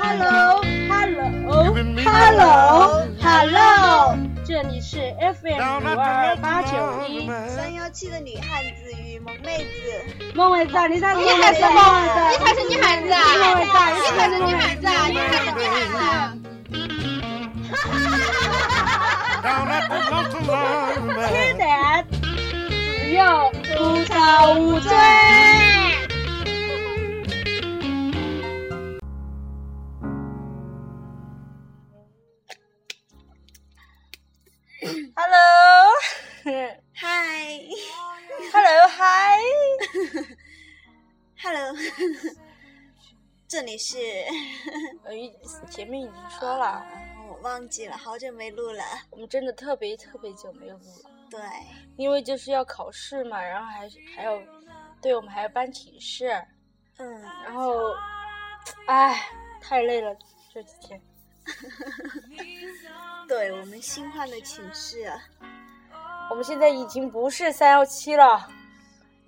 Hello，Hello，Hello，Hello，这里是 FM 五二八九一三幺七的女汉子与萌妹子。萌妹子，你才是你才是孟孟伟子，你才是女汉子啊！你才是女汉子啊！你才是女汉子啊！down at the local line. 吃的只有吐槽无罪。Hello，这里是，呃，前面已经说了，我忘记了，好久没录了。我们真的特别特别久没有录了，对，因为就是要考试嘛，然后还还有，对我们还要搬寝室，嗯，然后，唉，太累了这几天。对我们新换的寝室啊，我们现在已经不是三幺七了，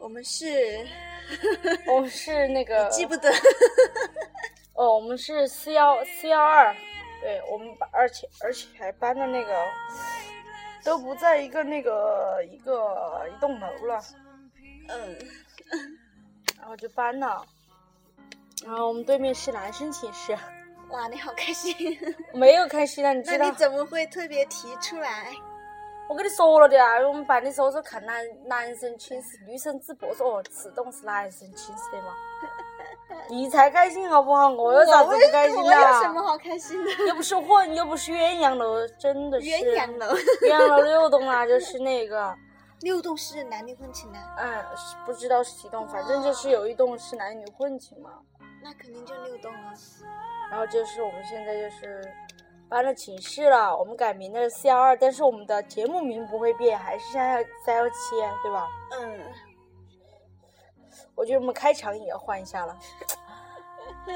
我们是 我们是那个记不得，哦，我们是四幺四幺二，对我们把而且而且还搬的那个都不在一个那个一个一栋楼了，嗯，然后就搬了，然后我们对面是男生寝室，哇，你好开心。没有开心啊，你知道那你？怎么会特别提出来？我跟你说了的啊，我们班的时候是看男男生寝室，女生直播说哦，自动是男生寝室的嘛。你才开心好不好？我有啥子不开心的？我有什么好开心的？又不是混，又不是鸳鸯楼，真的是鸳鸯楼，鸳鸯楼六栋啊，就是那个，六栋是男女混寝的，嗯，是不知道是几栋，反正就是有一栋是男女混寝嘛。那肯定就六栋了。然后就是我们现在就是搬了寝室了，我们改名的是四幺二，但是我们的节目名不会变，还是三幺三幺七，对吧？嗯，我觉得我们开场也要换一下了，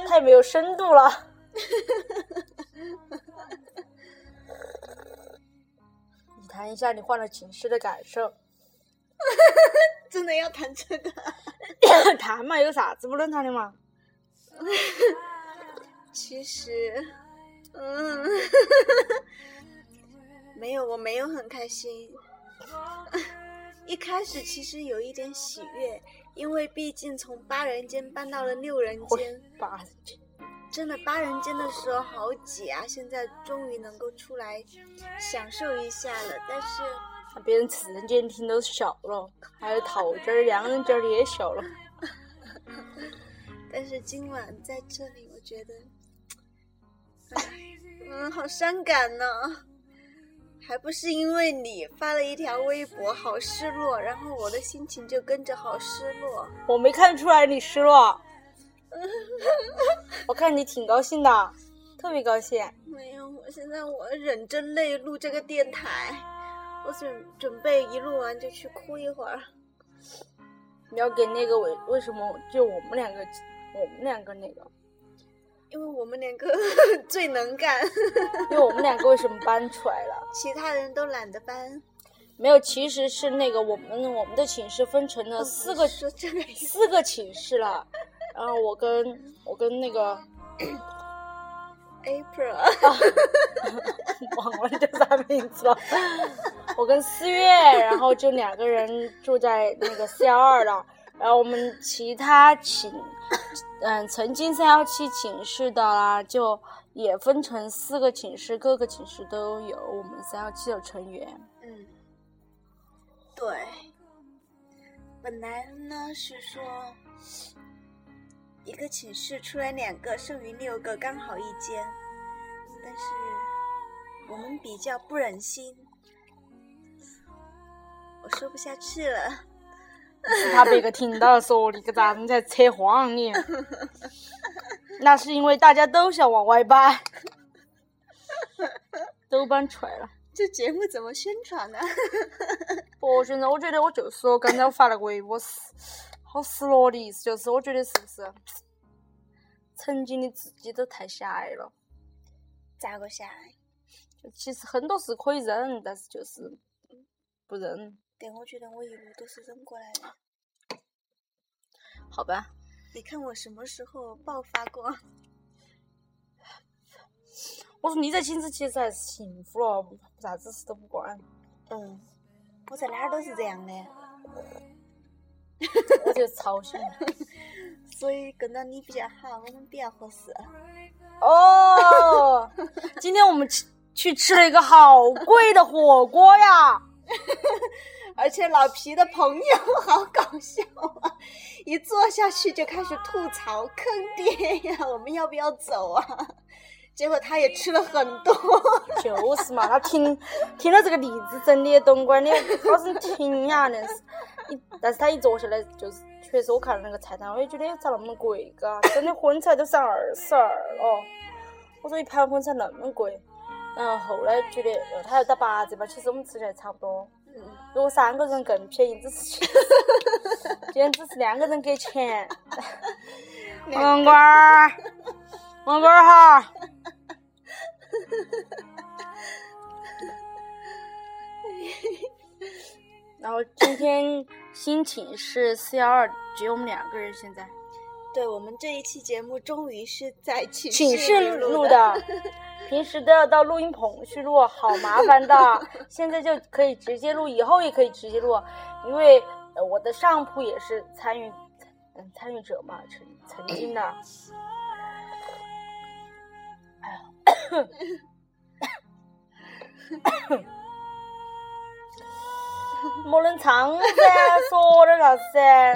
太没有深度了。你谈一下你换了寝室的感受。真的要谈这个？谈嘛，有啥子不能谈的嘛？其实，嗯，没有，我没有很开心。一开始其实有一点喜悦，因为毕竟从八人间搬到了六人间，八人间真的八人间的时候好挤啊！现在终于能够出来享受一下了，但是别人四人间听都笑了，还有桃姐儿、两人间儿的也笑了。但是今晚在这里，我觉得，唉，嗯，好伤感呢、还不是因为你发了一条微博，好失落，然后我的心情就跟着好失落。我没看出来你失落，我看你挺高兴的，特别高兴。没有，我现在我忍着泪录这个电台，我准准备一录完就去哭一会儿。你要给那个为为什么就我们两个，我们两个那个，因为我们两个 最能干，因为我们两个为什么搬出来了？其他人都懒得搬。没有，其实是那个我们我们的寝室分成了四个四个寝室了，然后我跟我跟那个 April，忘了叫啥名字了。我跟四月，然后就两个人住在那个四幺二了。然后我们其他寝，嗯，曾经三幺七寝室的啦，就也分成四个寝室，各个寝室都有我们三幺七的成员。嗯，对。本来呢是说一个寝室出来两个，剩余六个刚好一间，但是我们比较不忍心，我说不下去了。是怕别个听到说你个咋子你在扯谎你？那是因为大家都想往外搬，都搬出来了。这节目怎么宣传呢？不，宣传我觉得我就是我刚才我发了个微博，是好失落的意思，就是我觉得是不是曾经的自己都太狭隘了？咋个狭隘？就其实很多事可以忍，但是就是不忍，对，我觉得我一路都是忍过来的。好吧？你看我什么时候爆发过？我说你在寝室其实还是幸福了，啥子事都不管。嗯，我在哪儿都是这样的，我就操心。所以跟到你比较好，我们比较合适。哦，今天我们吃去吃了一个好贵的火锅呀！而且老皮的朋友 好搞笑啊，一坐下去就开始吐槽坑爹呀，我们要不要走啊？结果他也吃了很多，就是嘛，他听听了这个例子真的东莞的好生听呀，那是。一但是他一坐下来就是，确实我看了那个菜单，我也觉得咋那么贵嘎？真的荤菜都上二十二了，我说一盘荤菜那么贵。然后后来觉得，呃，他要打八折嘛，其实我们吃起来差不多。如果三个人更便宜，只是钱，今天只是两个人给钱。王官儿，王官儿哈。然后今天心情是四幺二，只有我们两个人。现在对我们这一期节目终于是在寝寝室录的，平时都要到录音棚去录，好麻烦的。现在就可以直接录，以后也可以直接录，因为呃我的上铺也是参与，嗯参与者嘛，曾曾经的。哎呀。莫能唱噻，说点啥子噻？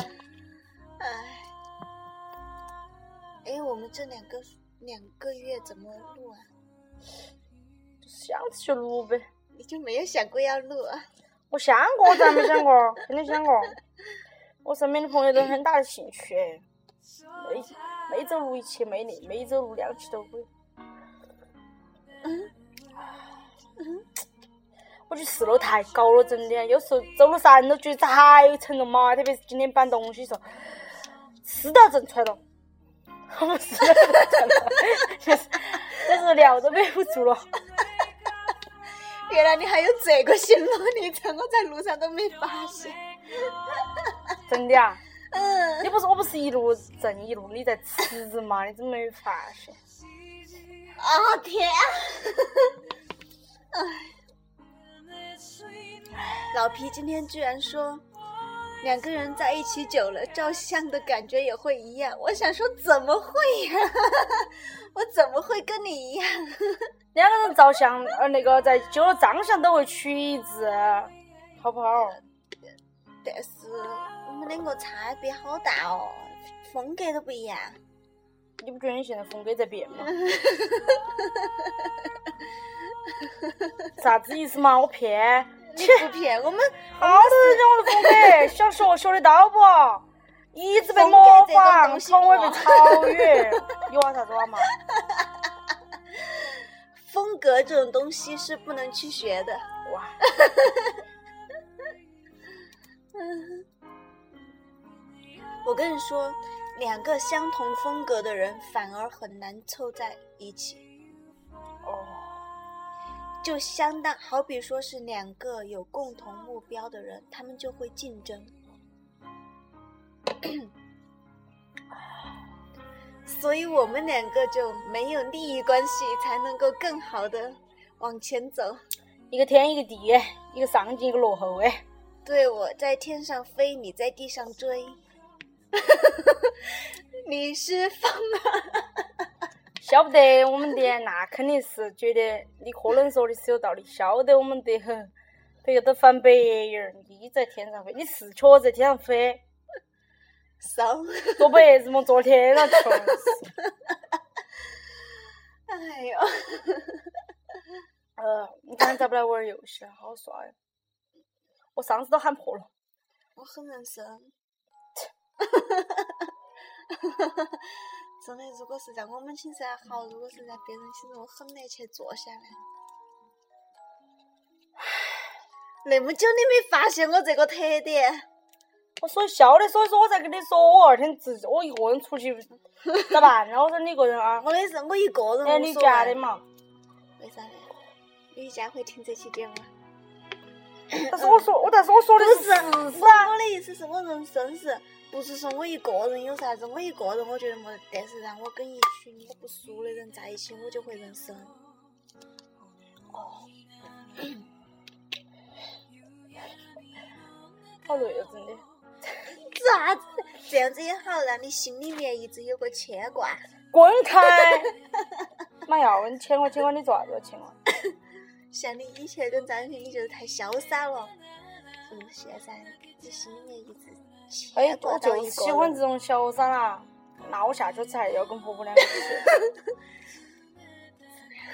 哎，我们这两个两个月怎么录啊？想吃就录呗。你就没有想过要录啊？我想过，咋没想过？肯定想过。我身边的朋友都很大的兴趣，每每周录一期，每年每周录两期都可以。嗯。嗯。我觉得四楼太高了，真的，有时候走了三楼觉得太沉了嘛，特别是今天搬东西时候，湿到震出来了，我不是，就是就是尿都憋不住了。原来你还有这个心路历程，我在路上都没发现。真的啊？嗯。你不是我不是一路正一路你在吃嘛？你怎么没发现？啊天！哎。老皮今天居然说，两个人在一起久了，照相的感觉也会一样。我想说，怎么会呀？我怎么会跟你一样？两个人照相，呃，那个在久了张相都会取一致，好不好？但是我们两个差别好大哦，风格都不一样。你不觉得你现在风格在变吗？啥子意思嘛？我骗？你不骗我们，好多人讲我的风格，小学学得到不？一直被模仿，从未被超越。有啊，啥子话嘛？风格这种东西是不能去学的。哇！我跟你说，两个相同风格的人反而很难凑在一起。哦。就相当好比说是两个有共同目标的人，他们就会竞争，所以我们两个就没有利益关系，才能够更好的往前走。一个天一个地，一个上进一个落后哎。对，我在天上飞，你在地上追，你是风啊。晓不得我们的，那肯定是觉得你可能说的是有道理。晓得我们得很，别个都翻白眼儿。你在天上飞，你是确在天上飞，骚，做白日梦做天上去了。哎呦，呃，你刚才咋不来玩游戏？好帅！我嗓子都喊破了。我很认真。真的，如果是在我们寝室还好；如果是在别人寝室，我很难去坐下来。那么久你没发现我这个特点？我所以晓得，所以说我在跟你说，我二天自我一个人出去 咋办？呢我说你一个人啊？我的是我一个人。哎，你家的嘛？为啥呢？你家会听这期节目？但是我说，我但是我说的是事实啊！我的意思是我人生是。不是说我一个人有啥子，我一个人我觉得没，但是让我跟一群我不熟的人在一起，我就会认生。好累啊，真的。啥子？这样子也好，让你心里面一直有个牵挂。滚开！妈要问牵挂牵挂，你做啥子要牵挂？像你以前跟张婷，你就是太潇洒了。嗯，现在你心里面一直哎我就是喜。欢这种潇洒啦。那我下去才要跟婆婆两个去。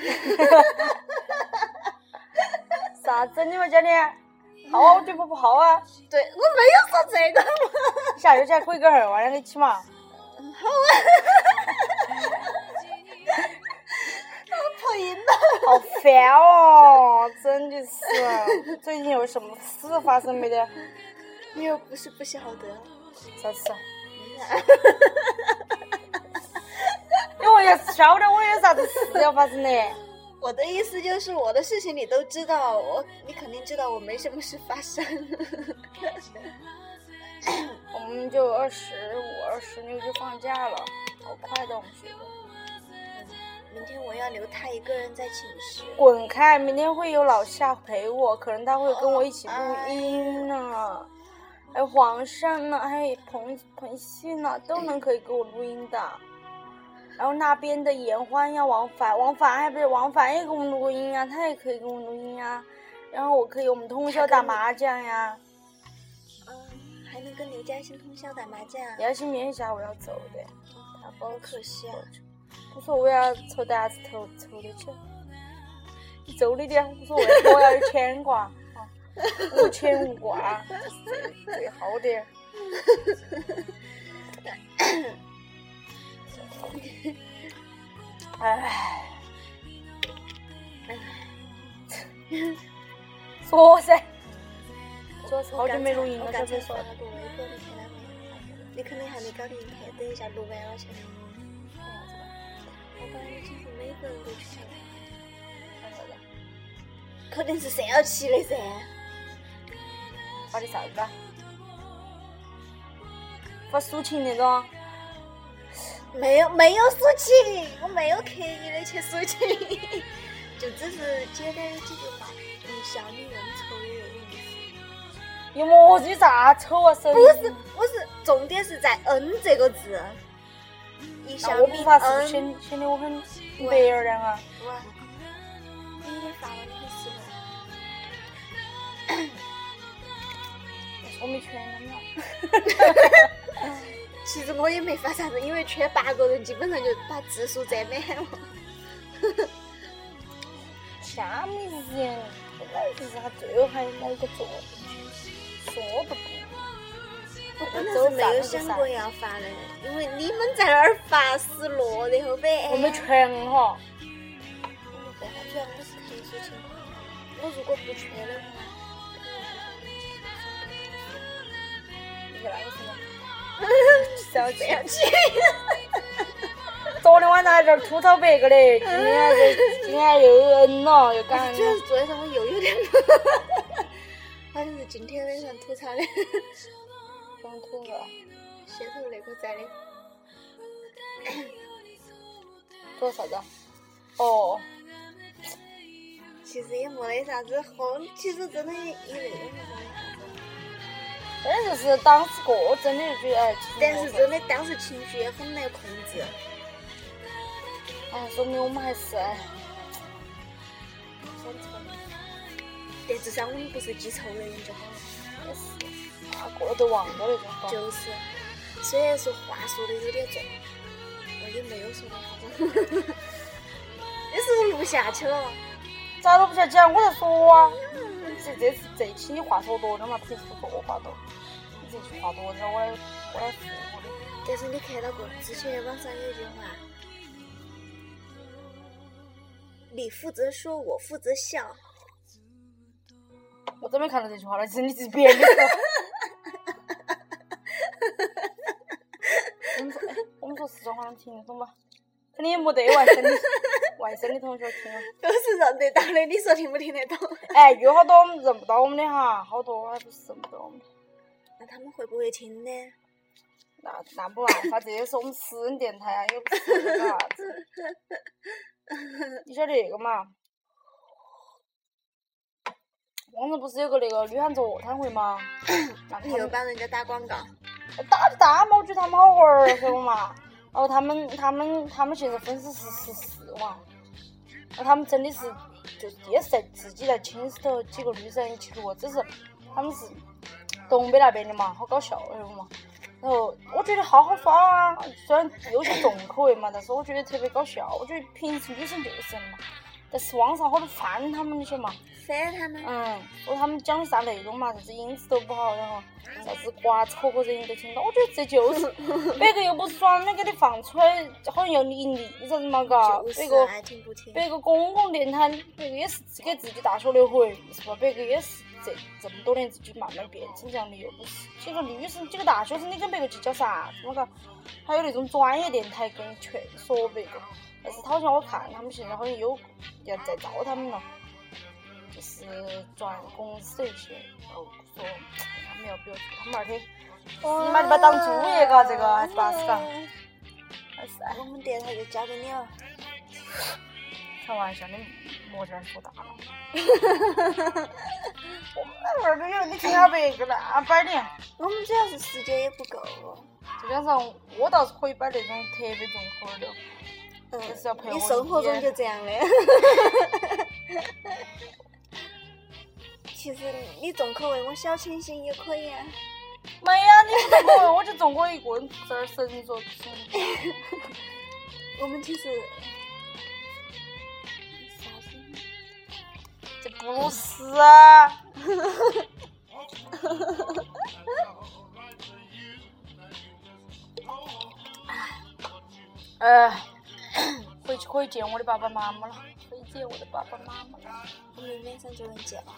啥子？你们家的？好啊，我对婆婆好啊。对，我没有说这个。下去才可以跟二娃两个一起嘛。破音了。好烦哦，真的是。最近有什么事发生没得？你又不是不晓得。啥事啊？因为要晓得我有啥子事要发生的。我的意思就是，我的事情你都知道，我你肯定知道我没什么事发生。我们就二十五、二十六就放假了，好快的，我们学的。明天我要留他一个人在寝室。滚开！明天会有老夏陪我，可能他会跟我一起录音呢。还有皇上呢，还有彭彭旭呢，都能可以给我录音的。然后那边的严欢呀、王凡，王凡还不是王凡也给我们录过音啊，他也可以给我们录音啊。然后我可以我们通宵打麻将呀。嗯，还能跟刘嘉欣通宵打麻将。刘嘉欣明天下午要走的，他好可惜啊！无所谓啊，凑单子凑凑的去。你走你的无所谓，我要有牵挂，啊，无牵无挂，最好的。哎，说噻，好久没录音了，刚才说。了个微博，你肯定还没搞定，看等一下录完了去。我把你请出每个人都去了，肯定是三幺七的噻。发的啥子啊？发抒情那种？没有没有抒情，我没有刻意的去抒情，就只是简单的几句话，嗯，笑你认丑的那种意思。有么子有啥丑啊？神不是，不是，重点是在“恩”这个字。一笑泯那我不发是恩。显显得我很白儿亮啊。哇，你的发了我们了。其实我也没发啥子，因为圈八个人，基本上就把字数占满了。虾米人，本来就是他最后还来个坐说都不。我本来是没有想过要发的，因为你们在那儿发失落，然后被我们全哈。我没办法，主要我是特殊情况。我如果不缺的话，你是那个什么？要这样去。昨天晚上还在吐槽别个嘞，今天今天还又恩了，又感恩主要。是昨天上我又有点，好像是今天晚上吐槽的，想吐了。先头那个在的。说啥子啊？哦，其实也没得啥子好，其实真的也也没得啥子。反正就是当时个真的就觉得，哎，但是真的当时情绪也很难控制。哎，说明我们还是但至少我们不是记仇的人就好了。也是，啊，过了都忘了那种话。就是，虽然说话说的有点重，我也没有说的好重。但是我录下去了。咋都不下去啊？我在说啊。这这次这一期你话说多的嘛，平时说我话多。你这句话多点，我来我来复我的。但是你看到过之前网上有一句话，你负责说，我负责笑。我真没看到这句话了，其实你自己编的。我们说，哎，我们说四川话能听得懂吧？肯定也没得外省的外省的同学听啊。都是认得到的，你说听不听得懂？哎，有好多我们认不到我们的哈，好多还不是认不到我们的。那他们会不会听呢？那那没办法，这也是我们私人电台啊，又不是那个啥子。你晓得那个嘛？网上不是有个那个女汉子卧谈会吗？那你又帮人家打广告，打就打嘛，我觉得他们好玩儿，晓得嘛？然后他们他们他们现在粉丝是十四万，那他们真的是就也是在自己在寝室头几个女生一起录，只是他们是东北那边的嘛，好搞笑，晓得嘛？然后我觉得好好耍啊，虽然有些重口味嘛，但是我觉得特别搞笑。我觉得平时女生就是这样的嘛，但是网上好多翻他们，你晓得嘛？翻他们。嗯，说他们讲的啥内容嘛，啥子音质都不好，然后啥子瓜子壳壳声音都听到。我觉得这就是，别个又不是专门给你放出来，好像要盈利啥子嘛，嘎。别个。别个公共电台，别个也是给自己大学留回，是吧？别个也是这这么多年自己慢慢变成这样的，又不是几个女生、几个大学生，你跟别个计较啥子嘛？嘎。还有那种专业电台跟劝说别个，但是好像我看他们现在好像有要再招他们了。就是转公司那些，然后说他们要不要做，他们二天你妈你把当猪业嘎，这个还是巴适嘎，还是哎我们电台就交给你了。开玩笑，你莫这儿说大了。我们那儿都有，你听下别个那摆的，我们主要是时间也不够哦。再加上我倒是可以摆那种特别重口味的，嗯就是要陪，我你生活中就这样的。其实你重口味，我小清新也可以啊。没呀，你不重口味，我就重过一个人在这儿神说神。我们其实啥子？这不是啊。呃，回去可以见我的爸爸妈妈了，可以见我的爸爸妈妈了。我们马上就能见了。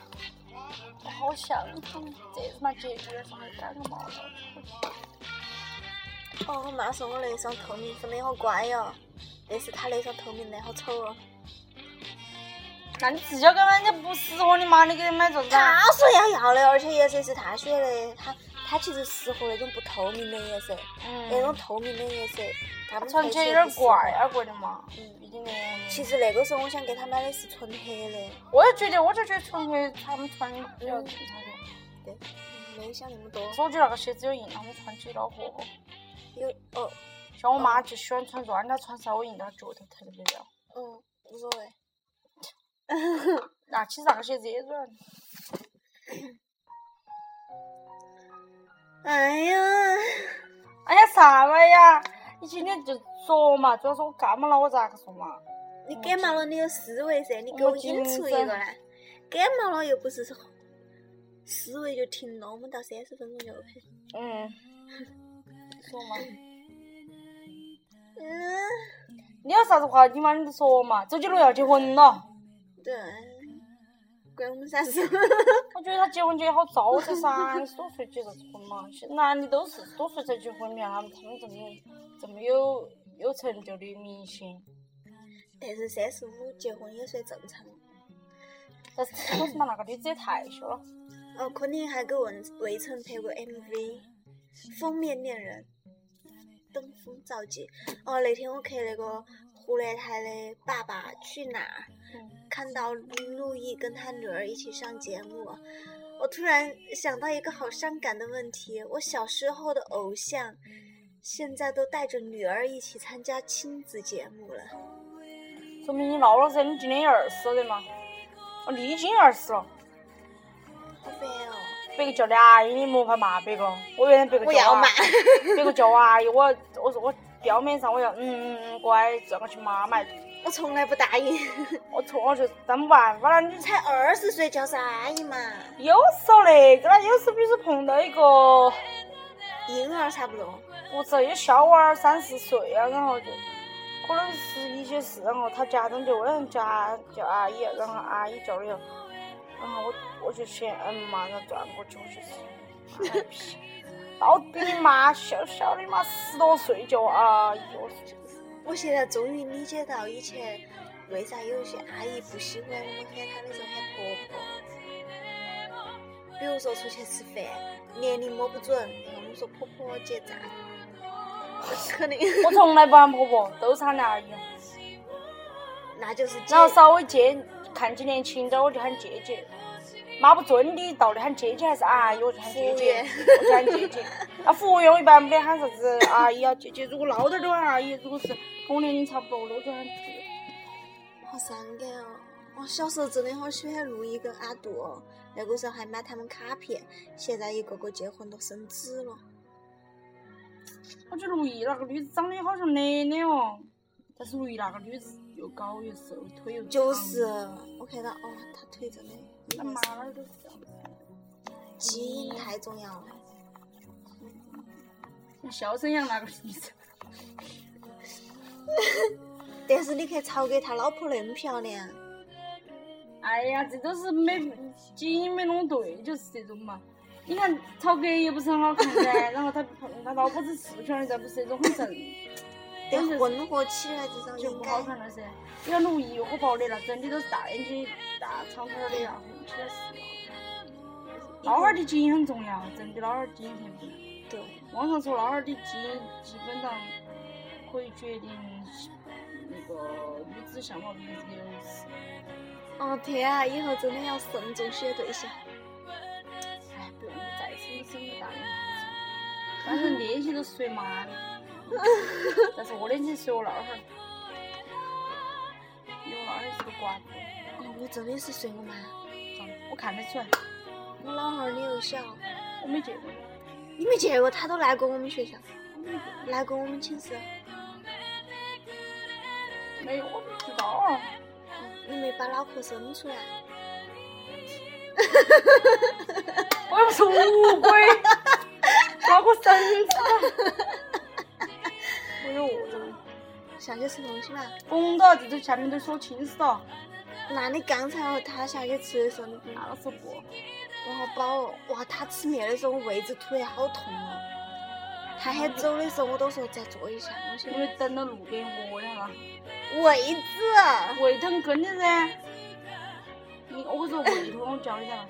我好想他们，这他妈节骨眼上还感个冒了。哦，我妈说我那双透明粉的好乖哟、但是她那双透明的好丑哦。那你自己要给人家不适合你妈，你给人买做啥她？说要要的，而且颜色是她选的，她她其实适合那种不透明的颜色，那种嗯，透明的颜色，他们穿起来有点怪啊怪的嘛。嗯，毕竟呢。其实那个时候我想给他买的是纯黑的，我也觉得，我就觉得纯黑他们穿比较正常点。对，嗯没想那么多我觉得那个鞋子有硬，他们穿起恼火。有哦，像我妈就喜欢穿软的，穿稍微硬点，脚头特别亮。嗯，无所谓。那其实那个鞋子也软。哎呀，哎呀，啥玩意呀？你今天就说嘛，主要是我感冒了，我咋个说嘛？你感冒了，你有思维噻，你给我引出一个来。感冒了又不是说思维就停了，我们到三十分钟就 OK。嗯，说嘛。嗯，你有啥子话你嘛？你就说嘛。周杰伦要结婚了，对，关我们啥事？我觉得他结婚结得好早噻，三十多岁结啥子婚嘛？现男的都四十多岁才结婚，你看他们他们这么这么有有成就的明星，但是三十五结婚也算正常。但是我是嘛那个女子也太小了。哦，昆凌还给魏魏晨拍过 MV，《封面恋人》，登峰造极。哦，那天我看那个湖南台的《爸爸去哪儿》，嗯看到陆毅跟他女儿一起上节目，我突然想到一个好伤感的问题：我小时候的偶像，现在都带着女儿一起参加亲子节目了。说明你老了噻，你今年也二十了的嘛？哦，你已经二十了。好烦哦！别个叫你阿姨，你莫怕骂别个。我原来别个叫我我要骂，别个叫我阿姨，我我说我表面上我要嗯嗯嗯乖，叫我去妈妈。我从来不答应。我从我就当不办法了，你才二十岁叫啥阿姨嘛？有时候那个啦，有时候比如说碰到一个婴儿差不多。不是有小娃儿三四岁啊，然后就可能是一些事，然后他家长就问家叫阿姨，然后阿姨叫了以后，然后我我就先嗯嘛，然后转过去我就是妈屁，到底你妈小小的妈十多岁就阿姨，我说真是我现在终于理解到以前为啥有些阿姨不喜欢我们喊她的时候喊婆婆。比如说出去吃饭，年龄摸不准，然后我们说婆婆结账，肯定我从来不喊婆婆，都是喊阿姨，那就是姐然后稍微接看起年轻点我就喊姐姐，妈不准的，到底喊姐姐还是阿姨，我就喊姐姐服务员，我就喊姐姐。啊，服务员我一般没得喊啥子阿姨啊姐姐，如果老点儿就喊阿姨，如果是跟我年龄差不多的，我就喊姐。好伤感哦！我小时候真的好喜欢陆毅跟阿杜哦，那个时候还买他们卡片，现在一个个结婚都生子了。我觉得陆毅那个女子长得好像奶奶哦，但是陆毅那个女子又高又瘦，腿又长。就是我看到哦，她腿真的，那妈哪儿都是这样子。基因太重要了。像肖申阳那个女子，但是你看曹格他老婆那么漂亮，哎呀，这都是没基因没弄对，就是这种嘛。你看曹格也不是很好看噻，然后他他老婆子是漂亮，但不是那种很正，但是混合起来至少就不好看了噻。你看陆毅火爆的那整的都是大眼睛、大长腿儿的呀，混起来是。老汉儿的基因很重要，真的老汉儿基因很重要。对。网上说老汉儿的基因基本上可以决定那个女子相貌的优势。哦天啊，以后真的要慎重选对象。哎，不用你再生生个大眼睛，反正那些都随妈的。但是我的钱随我老汉儿，因为我老汉儿是个寡妇。哦，我真的是随我妈，我看得出来，我老汉儿你又小，我没见过。你没见过，他都来过我们学校，来过我们寝室。没有，我不知道啊。你没把脑壳伸出来。我又不是乌龟，脑壳伸出来。我有饿着。下去吃东西嘛。疯了，这都下面都说清楚了。那你刚才和他下去吃的时候，你那个时候不。我好饱哦！哇，他吃面的时候，我胃子突然好痛哦。他喊走的时候，我都说再坐一下。我说因为等到路边饿了嘛。胃子。胃疼跟的噻。你我说胃痛，我教你噻。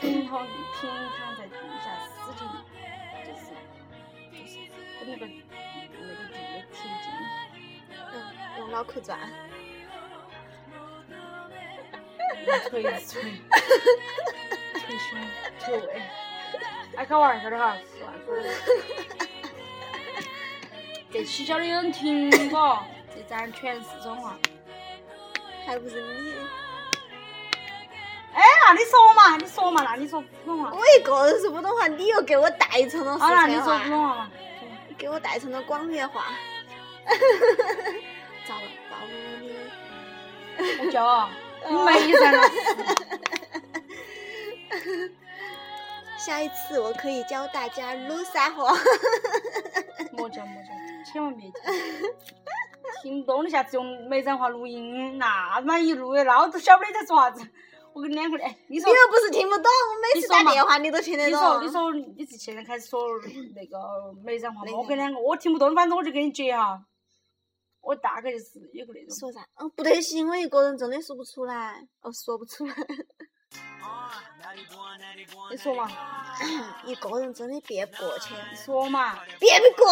平躺平躺在地下，使劲，就是就是跟那个那个地贴近。嗯，用脑壳转。捶捶，捶胸捶胃，爱开玩笑的哈，乱说的。这期叫的有人听过，这咱全是四川话。还不是你？哎，那你说嘛，你说嘛，那你说普通话。我一个人说普通话，你又给我带成了四川话。说普通话嘛。给我带成了广元话。咋了，暴露了你。我叫啊，你没噻那是。下一次我可以教大家鲁沙话。莫教莫教，千万别教。听不懂你下次用梅山话录音，那他妈一录的，那我都晓不得你在说啥子。我跟你两个的，哎，你说你又不是听不懂，我每次打电话你都听得懂。你说，你说你是现在开始说那个梅山话吗？我跟两个我听不懂，反正我就给你接哈。我大概就是有个那种。说啥？嗯，不得行，我一个人真的说不出来，哦，说不出来，你说嘛，一个人真的别不过去，说嘛，别不过。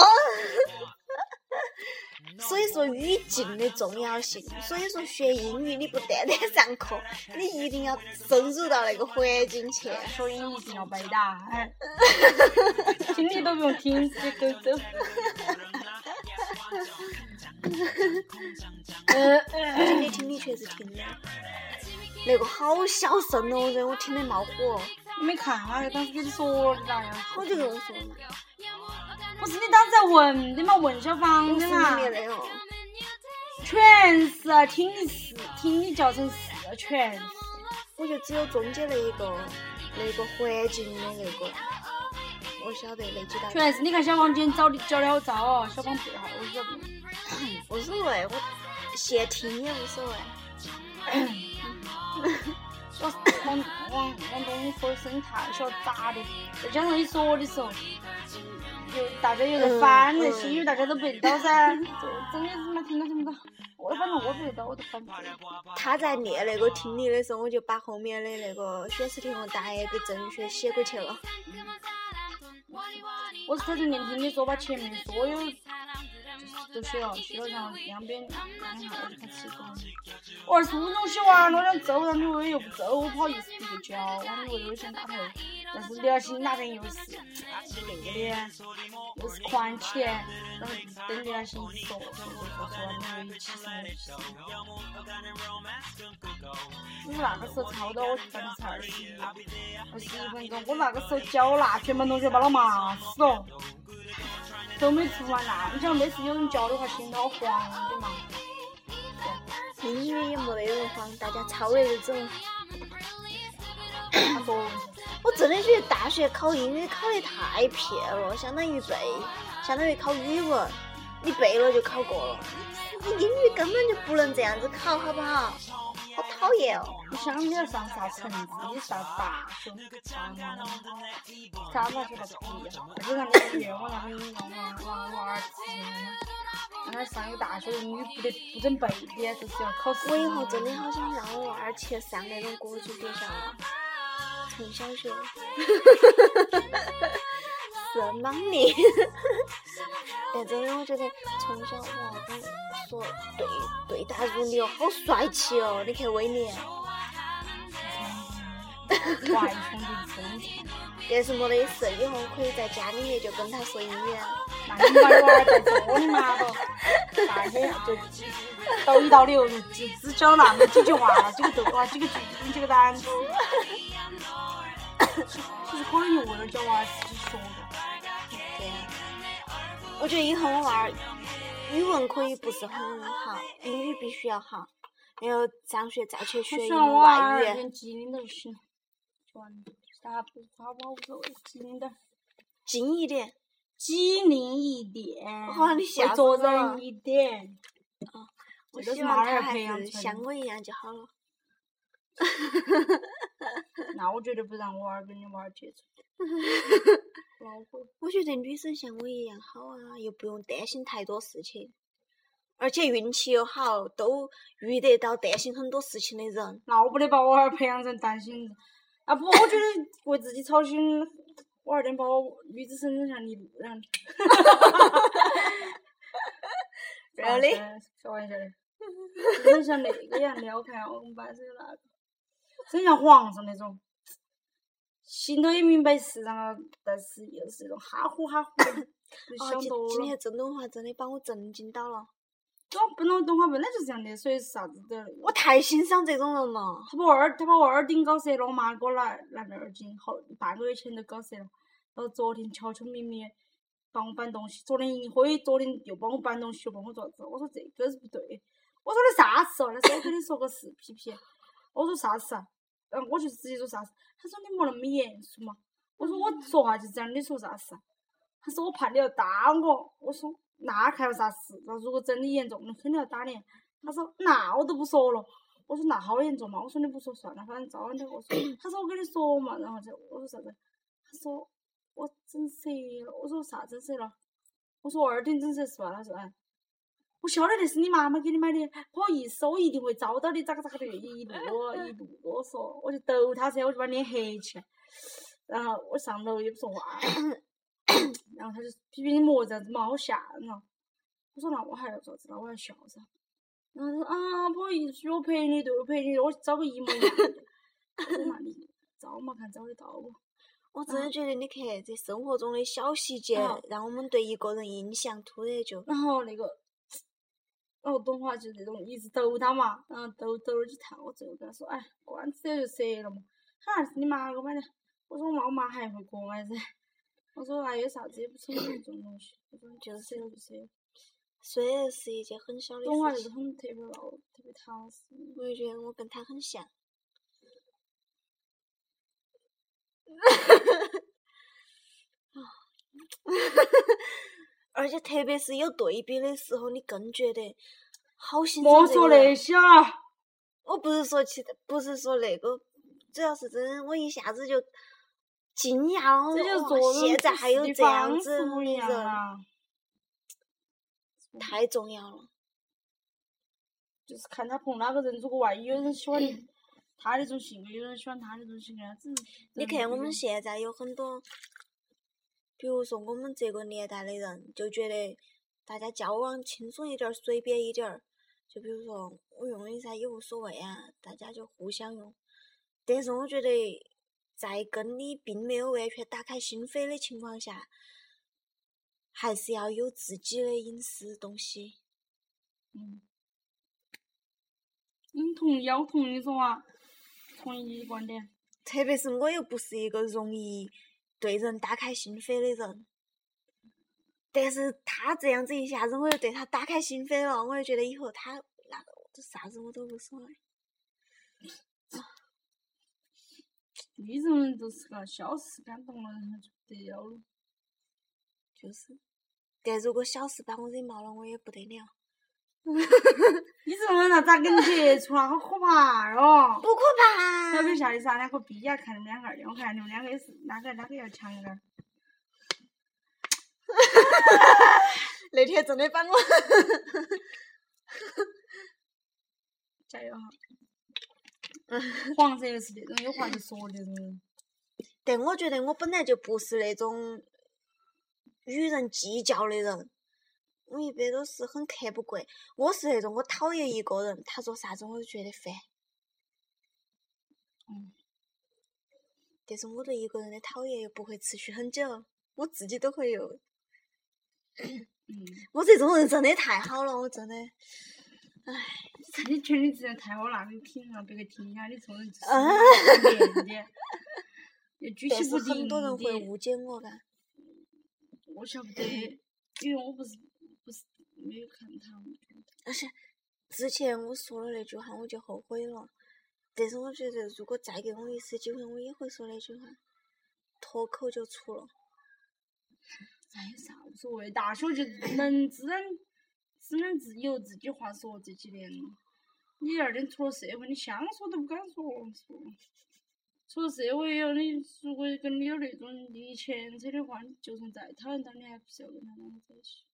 所以说语境的重要性，所以说学英语你不单单上课，你一定要深入到那个环境去。所以一定要背的，哎，听力都不用听，直接走走。呃，听你听力确实听的，那个好小声哦，人我听得冒火。你没看啊？当时跟你说的咋样？我就跟我说嘛，不是你当时在问的嘛？问小芳的嘛。全是啊，听你是听你叫成是，全是。我就只有中间那一个那个环境的那个，我晓得那几道。全是，你看小芳今天找的教的好糟哦，小芳背哈，我晓得。无所谓，我现听也无所谓。主要是往往往东说声音太小，杂的，再加上你说的时候，又大家又在翻那些，因为大家都不得到噻，真的是嘛听都听不到。我反正我不得到，我都翻不。他在念那个听力的时候，我就把后面的那个显示题和答案给正确写过去了。我是在念听的时候把前面所有都写了，写了然后两边两下我就开始写作业。我二十五分钟洗完了，我想走，你微又不走，我不好意思递个脚，然后你微微想打头，但是刘晓欣那边又是啊就那个脸，又是宽起脸，然后等刘晓欣一说，说说说你微起身了，起身你那个时候差不多我百分才二十一，二十一分钟，我那个时候交那全班同学把他骂死了。都没出完那，你想每次有人教的话，心都好慌的嘛。英语也没得人慌，大家抄的那种。他 说，我真的觉得大学考英语考得太撇了，相当于背，相当于考语文，你背了就考过了。你英语根本就不能这样子考，好不好？好讨厌哦！你想你要上啥成绩？你上大学，上嘛？上大学那不一样，而且让你愿望让你让娃娃娃儿让他上一个大学的英语不得不准备的，就是要考试。我以后真的好想让我娃儿去上那种国际学校啊，从小学。是莽你，但真的我觉得从小哇，跟说对对答如流，好帅气哦！你看威廉，外兄弟真强。但是没得事，以后可以在家里面就跟他说英语啊。那你把娃儿在这里嘛都，大些就抖一道流，只只教那么几句话，几个逗啊，几个句子，几个单词。其实可能就为了教娃儿自己学的。对，我觉得以后我娃儿语文可以不是很好，英语必须要好，然后上学再去学外语。儿连机灵点儿就行，就完了，啥不啥不无所谓，机灵点儿，近一点，机灵一点，会做死我了人一点。我这都希望他还是。像我一样就好了。那我绝对不让我儿跟你娃儿接触。恼火。我觉得女生像我一样好啊，又不用担心太多事情，而且运气又好，都遇得到担心很多事情的人。那我不得把我儿培养成担心，啊不，我觉得为自己操心，我二点把我女子生成像李路然。Really？开玩笑的，生像那个样的，我看我们班是有那个，生像皇上那种，心头也明白是，然后但是又是那种哈呼哈呼的，哦，今想多了今天。郑东华真的把我震惊到了，我本来东华本来就是这样的，所以是啥子都。我太欣赏这种人了。他把我耳他把我耳钉搞折了，我妈给我拿拿的耳钉，好半个月前就搞折了。然后昨天悄悄咪咪帮我搬东西，昨天一会，昨天又帮我搬东西，又帮我做啥子？我说这个是不对，我说的啥事哦？那时候我跟你说个事，皮皮。我说啥事啊？然后我就直接说啥事，他说你莫那么严肃嘛。我说我说话就这样，你说啥事啊？他说我怕你要打我。我说那还有啥事？那如果真的严重，那肯定要打你。他说那我都不说了。我说那好严重嘛？我说你不说算了，反正早晚得我说。他说我跟你说嘛，然后就我说啥子？他说我整折了。我说啥整折了？我说我耳钉整折是吧？他说哎。我晓得那是你妈妈给你买的，不好意思，我一定会找到你，咋个咋个的，一路 一路啰嗦，我就逗他噻，我就把脸黑起来，然后我上楼也不说话，然后他就皮皮你莫这样子嘛，好吓人哦。我说那我还要做啥子？那我要笑噻。然后他说啊，不好意思，我陪你，对，我陪你，我找个一模一样的。我说那你找嘛，看找得到不？我真的觉得，你看这生活中的小细节嗯，让我们对一个人印象突然就然后那个，然后董华就那种一直逗他嘛，然后逗逗了几趟，我最后跟他说，哎，关子也就折了嘛，他那是你妈给我买的，我说嘛，我妈还会给我买噻，我说还有啥子也不成这种东西，我说就折了就折了。虽然是一件很小的董华就是，很特别闹，特别踏实。我也觉得我跟他很像。而且特别是有对比的时候，你更觉得好欣赏莫说那些啊，我不是说其他，不是说那个，主要是真的，我一下子就惊讶了。这就是现在还有这样方子的人，啊。太重要了。就是看他碰哪个人，如果万一有人喜欢他那种性格，有人喜欢他那种性格，只是你看我们现在有很多，比如说我们这个年代的人，就觉得大家交往轻松一点儿、随便一点儿。就比如说我用的噻，也无所谓啊，大家就互相用。但是我觉得，在跟你并没有完全打开心扉的情况下，还是要有自己的隐私东西。嗯，你同意啊？我同意说啊，同意你的观点。特别是我又不是一个容易对人打开心扉的人，但是他这样子一下子，我又对他打开心扉了，我就觉得以后他那个这啥子我都无所谓。女人都是个小事感动了，然后就不得了了。就是，但如果小事把我惹毛了，我也不得了。你这种人咋咋跟你接触了？好可怕哦！不可怕小。比下的啥两个逼呀？看你们两个我看你们两个也是哪个哪个要强一点儿。那天真的把我，加油哈！黄色又是那种有话就说的那种人。但我觉得我本来就不是那种与人计较的人，我一般都是很看不惯。我是那种我讨厌一个人，他做啥子我都觉得烦。嗯。但是我对一个人的讨厌又不会持续很久，我自己都会有。嗯。我这种人真的太好了，我真的，唉。你确定这样太好了，你听让，别个听一下，你这种人就是啊面点，要举但是起不很多人会。误解我嘎。我晓不得，因为我不是不是没有看他们。而且之前我说了那句话，我就后悔了。但是我觉得，如果再给我一次机会，我也会说那句话，脱口就出了。哎，啥无所谓，大学就能自然只能自由自己话说这几年了。你二天出了社会，你想说都不敢说说。出了社会以后，你如果跟你有那种利益牵扯的话，你就算再讨厌他，你还不是要跟他两个在一起？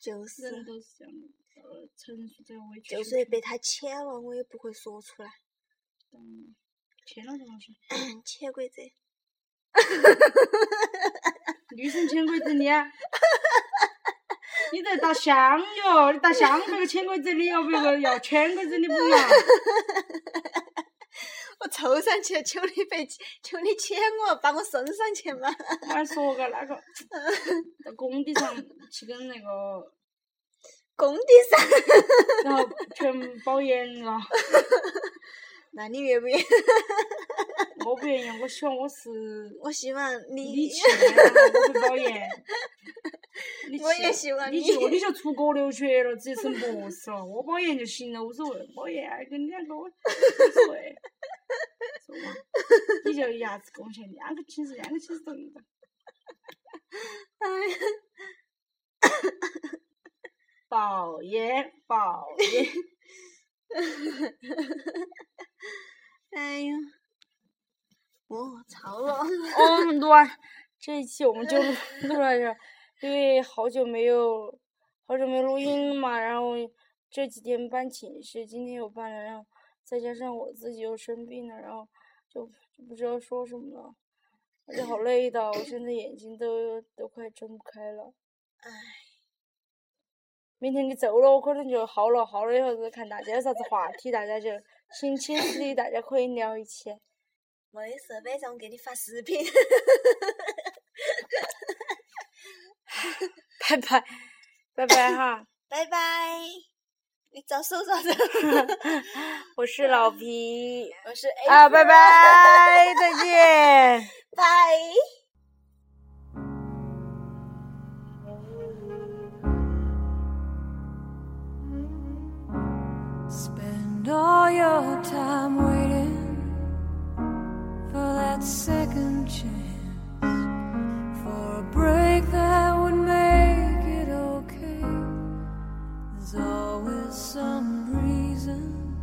就是人都是这样的，到了成熟之后委屈。就算被他牵了，我也不会说出来。嗯，牵了什么东西？潜规则，女生潜规则你啊？你在打香哟，你打香那个潜规则你要别个要潜规则你不要。我凑上去求你别求你牵我，把我送上去嘛。我还说个那个，在工地上去跟那个，工地上，然后全保研了。那你愿不愿意？我不愿意，我希望我是我希望你你，去，我不保研。你我也希望你你去，你就出国留学了，直接升博士了，我保研就行了，无所谓。保研跟你两个我无所谓？你就一下子贡献两个寝室，两个寝室都用到。哎呀，保研，保研。哎呀，我操了！这一期我们就录 录到这儿，因为好久没有好久没录音了嘛，然后这几天搬寝室，今天又搬了，然后再加上我自己又生病了，然后就就不知道说什么了，而且好累的，我现在眼睛都都快睁不开了。唉，明天你走了，我可能就好了，好了以后再看大家有啥子话题，大家就新寝室里大家可以聊一起。没得事，晚上我给你发视频。拜拜，拜拜哈。拜拜，你早搜早搜。我是老皮，我是 A 啊，拜拜，再见，拜。Spend all your time waiting for that second chance, for a break that would make it okay. There's some reason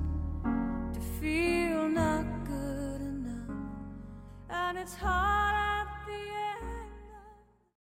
to feel not good enough, and it's hard.